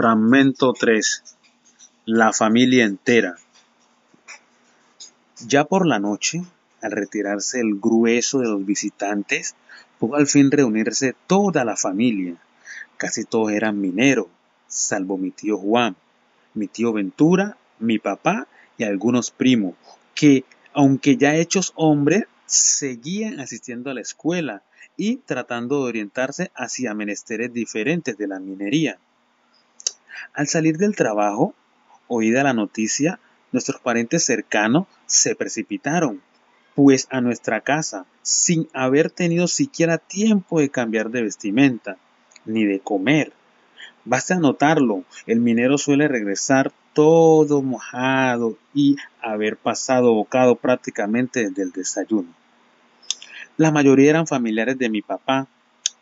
Fragmento 3. La familia entera. Ya por la noche, al retirarse el grueso de los visitantes, pudo al fin reunirse toda la familia. Casi todos eran mineros, salvo mi tío Juan, mi tío Ventura, mi papá y algunos primos, que, aunque ya hechos hombres, seguían asistiendo a la escuela y tratando de orientarse hacia menesteres diferentes de la minería. Al salir del trabajo, oída la noticia, nuestros parientes cercanos se precipitaron, pues a nuestra casa, sin haber tenido siquiera tiempo de cambiar de vestimenta, ni de comer. Basta notarlo, el minero suele regresar todo mojado y haber pasado bocado prácticamente desde el desayuno. La mayoría eran familiares de mi papá.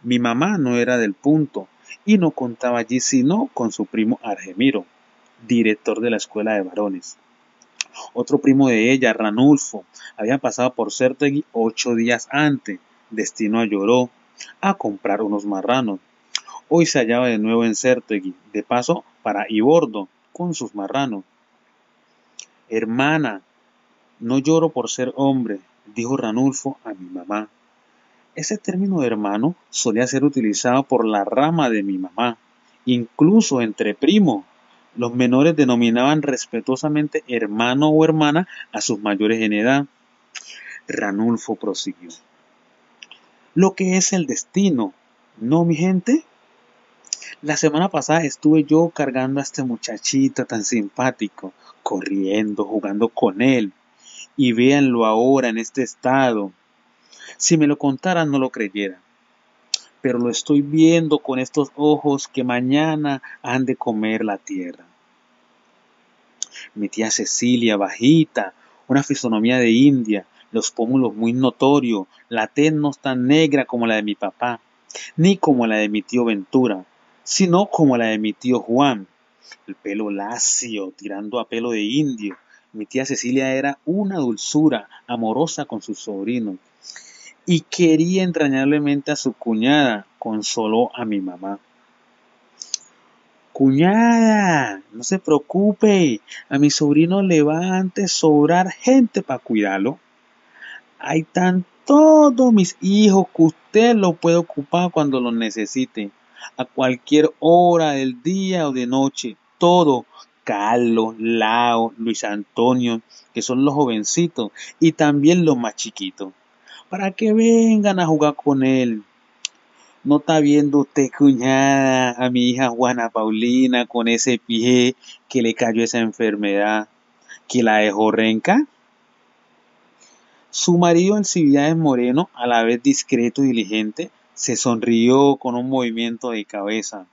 Mi mamá no era del punto, y no contaba allí sino con su primo Argemiro, director de la escuela de varones. Otro primo de ella, Ranulfo, había pasado por Certegui ocho días antes, destino a Lloró, a comprar unos marranos. Hoy se hallaba de nuevo en Certegui, de paso para Ibordo, con sus marranos. Hermana, no lloro por ser hombre, dijo Ranulfo a mi mamá. Ese término de hermano solía ser utilizado por la rama de mi mamá, incluso entre primos. Los menores denominaban respetuosamente hermano o hermana a sus mayores en edad. Ranulfo prosiguió. Lo que es el destino, ¿no, mi gente? La semana pasada estuve yo cargando a este muchachito tan simpático, corriendo, jugando con él. Y véanlo ahora en este estado, si me lo contaran no lo creyera. Pero lo estoy viendo con estos ojos que mañana han de comer la tierra. Mi tía Cecilia, bajita, una fisonomía de india, los pómulos muy notorios, la tez no tan negra como la de mi papá, ni como la de mi tío Ventura, sino como la de mi tío Juan, el pelo lacio, tirando a pelo de indio. Mi tía Cecilia era una dulzura, amorosa con sus sobrinos, y quería entrañablemente a su cuñada, consoló a mi mamá. Cuñada, no se preocupe, a mi sobrino le va antes sobrar gente para cuidarlo. Ahí están todos mis hijos que usted lo puede ocupar cuando lo necesite, a cualquier hora del día o de noche, todo. Carlos, Lao, Luis Antonio, que son los jovencitos, y también los más chiquitos para que vengan a jugar con él. ¿No está viendo usted, cuñada, a mi hija Juana Paulina con ese pie que le cayó esa enfermedad, que la dejó renca? Su marido Alcibiades Moreno, a la vez discreto y diligente, se sonrió con un movimiento de cabeza,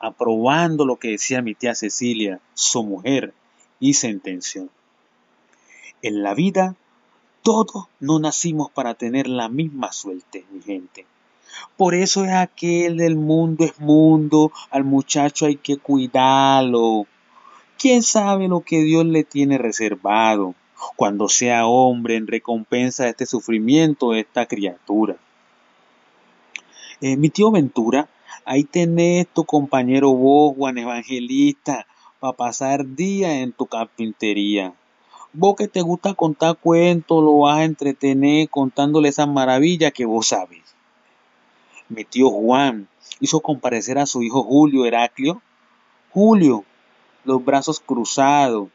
aprobando lo que decía mi tía Cecilia, su mujer, y sentenció. En la vida todos no nacimos para tener la misma suerte, mi gente. Por eso es aquel del mundo es mundo, al muchacho hay que cuidarlo. ¿Quién sabe lo que Dios le tiene reservado cuando sea hombre en recompensa de este sufrimiento de esta criatura? Eh, mi tío Ventura, ahí tenés tu compañero vos, Juan Evangelista, para pasar día en tu carpintería. Vos que te gusta contar cuentos, lo vas a entretener contándole esas maravillas que vos sabes. Mi tío Juan hizo comparecer a su hijo Julio Heraclio. Julio, los brazos cruzados,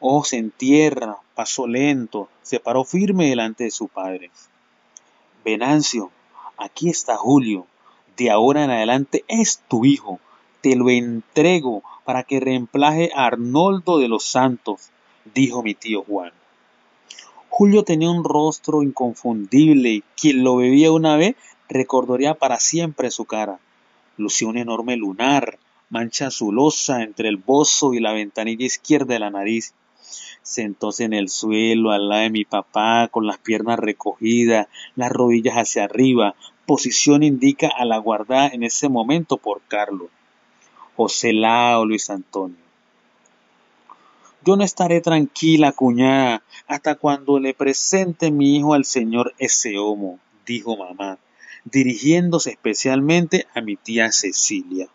ojos en tierra, paso lento, se paró firme delante de su padre. Venancio, aquí está Julio, de ahora en adelante es tu hijo, te lo entrego para que reemplaje a Arnoldo de los Santos, dijo mi tío Juan. Julio tenía un rostro inconfundible quien lo veía una vez recordaría para siempre su cara. Lucía un enorme lunar, mancha azulosa entre el bozo y la ventanilla izquierda de la nariz. Sentóse en el suelo al lado de mi papá con las piernas recogidas, las rodillas hacia arriba, posición indica a la guardada en ese momento por Carlos. José Lao Luis Antonio. Yo no estaré tranquila, cuñada, hasta cuando le presente mi hijo al señor ese homo, dijo mamá, dirigiéndose especialmente a mi tía Cecilia.